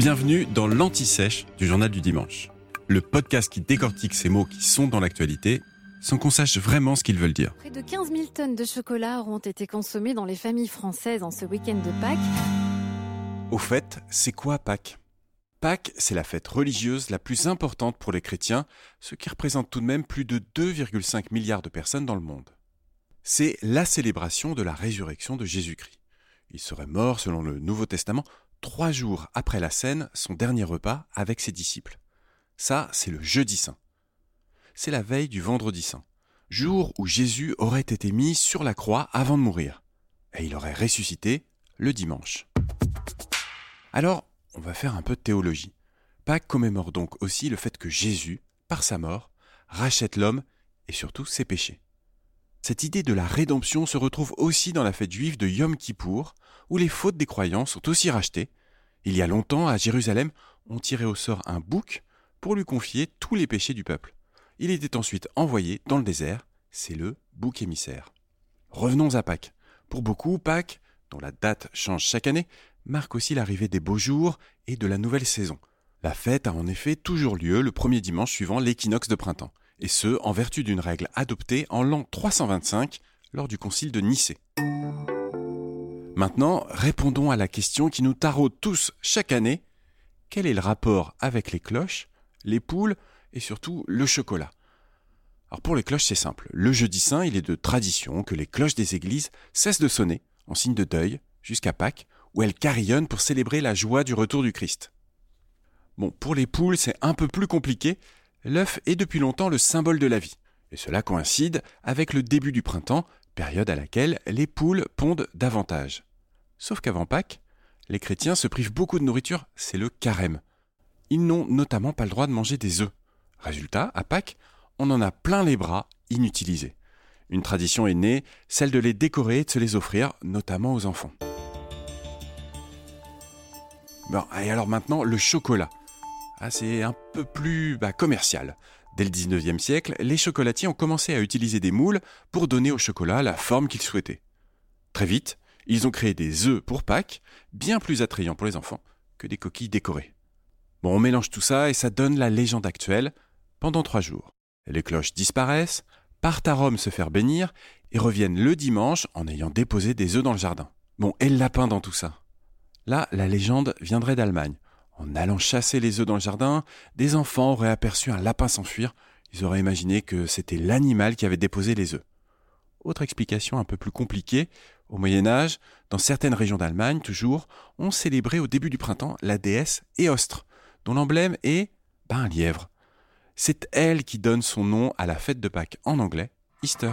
Bienvenue dans l'Anti-Sèche du Journal du Dimanche, le podcast qui décortique ces mots qui sont dans l'actualité sans qu'on sache vraiment ce qu'ils veulent dire. Près de 15 000 tonnes de chocolat auront été consommées dans les familles françaises en ce week-end de Pâques. Au fait, c'est quoi Pâques? Pâques, c'est la fête religieuse la plus importante pour les chrétiens, ce qui représente tout de même plus de 2,5 milliards de personnes dans le monde. C'est la célébration de la résurrection de Jésus-Christ. Il serait mort, selon le Nouveau Testament, trois jours après la scène, son dernier repas avec ses disciples. Ça, c'est le jeudi saint. C'est la veille du vendredi saint, jour où Jésus aurait été mis sur la croix avant de mourir, et il aurait ressuscité le dimanche. Alors, on va faire un peu de théologie. Pâques commémore donc aussi le fait que Jésus, par sa mort, rachète l'homme et surtout ses péchés. Cette idée de la rédemption se retrouve aussi dans la fête juive de Yom Kippour, où les fautes des croyants sont aussi rachetées. Il y a longtemps, à Jérusalem, on tirait au sort un bouc pour lui confier tous les péchés du peuple. Il était ensuite envoyé dans le désert, c'est le bouc émissaire. Revenons à Pâques. Pour beaucoup, Pâques, dont la date change chaque année, marque aussi l'arrivée des beaux jours et de la nouvelle saison. La fête a en effet toujours lieu le premier dimanche suivant l'équinoxe de printemps et ce, en vertu d'une règle adoptée en l'an 325 lors du concile de Nicée. Maintenant, répondons à la question qui nous taraude tous chaque année. Quel est le rapport avec les cloches, les poules et surtout le chocolat? Alors pour les cloches, c'est simple. Le jeudi saint, il est de tradition que les cloches des églises cessent de sonner en signe de deuil jusqu'à Pâques, où elles carillonnent pour célébrer la joie du retour du Christ. Bon, pour les poules, c'est un peu plus compliqué, l'œuf est depuis longtemps le symbole de la vie, et cela coïncide avec le début du printemps, période à laquelle les poules pondent davantage. Sauf qu'avant Pâques, les chrétiens se privent beaucoup de nourriture, c'est le carême. Ils n'ont notamment pas le droit de manger des œufs. Résultat, à Pâques, on en a plein les bras inutilisés. Une tradition est née, celle de les décorer et de se les offrir, notamment aux enfants. Bon, et alors maintenant, le chocolat. Ah, c'est un peu plus bah, commercial. Dès le 19e siècle, les chocolatiers ont commencé à utiliser des moules pour donner au chocolat la forme qu'ils souhaitaient. Très vite, ils ont créé des œufs pour Pâques, bien plus attrayants pour les enfants que des coquilles décorées. Bon, on mélange tout ça et ça donne la légende actuelle pendant trois jours. Les cloches disparaissent, partent à Rome se faire bénir et reviennent le dimanche en ayant déposé des œufs dans le jardin. Bon, et le lapin dans tout ça? Là, la légende viendrait d'Allemagne. En allant chasser les œufs dans le jardin, des enfants auraient aperçu un lapin s'enfuir. Ils auraient imaginé que c'était l'animal qui avait déposé les œufs. Autre explication un peu plus compliquée, au Moyen Âge, dans certaines régions d'Allemagne toujours, on célébrait au début du printemps la déesse Éostre, dont l'emblème est ben, un lièvre. C'est elle qui donne son nom à la fête de Pâques en anglais, Easter.